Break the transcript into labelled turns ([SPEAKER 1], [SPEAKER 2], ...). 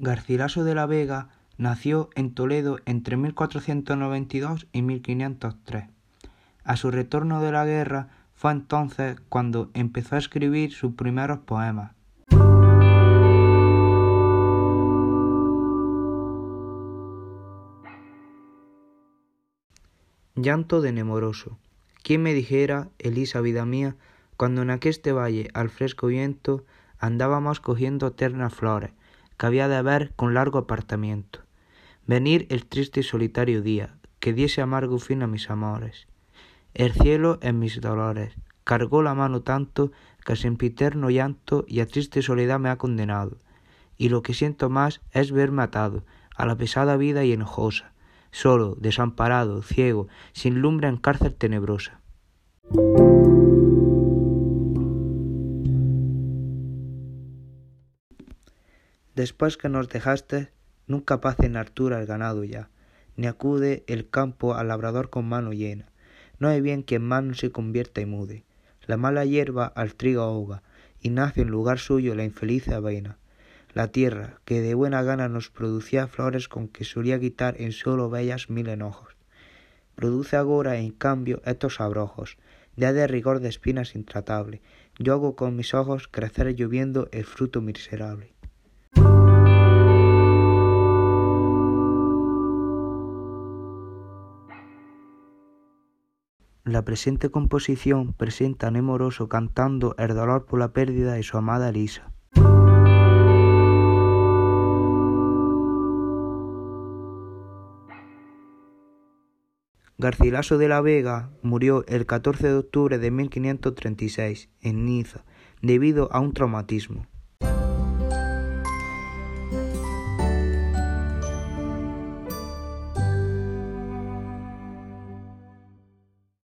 [SPEAKER 1] Garcilaso de la Vega nació en Toledo entre 1492 y 1503. A su retorno de la guerra fue entonces cuando empezó a escribir sus primeros poemas. Llanto de Nemoroso. ¿Quién me dijera, Elisa, vida mía, cuando en aqueste valle al fresco viento andábamos cogiendo ternas flores, que había de haber con largo apartamiento? Venir el triste y solitario día, que diese amargo fin a mis amores. El cielo en mis dolores cargó la mano tanto que a sempiterno llanto y a triste soledad me ha condenado. Y lo que siento más es verme atado a la pesada vida y enojosa, solo, desamparado, ciego, sin lumbre en cárcel tenebrosa. Después que nos dejaste, nunca paz en altura el ganado ya, ni acude el campo al labrador con mano llena. No hay bien que en mano se convierta y mude. La mala hierba al trigo ahoga, y nace en lugar suyo la infeliz avena. La tierra, que de buena gana nos producía flores con que solía quitar en solo bellas mil enojos, produce agora en cambio estos abrojos, ya de rigor de espinas intratable. Yo hago con mis ojos crecer lloviendo el fruto miserable. La presente composición presenta a Nemoroso cantando el dolor por la pérdida de su amada Elisa. Garcilaso de la Vega murió el 14 de octubre de 1536 en Niza debido a un traumatismo.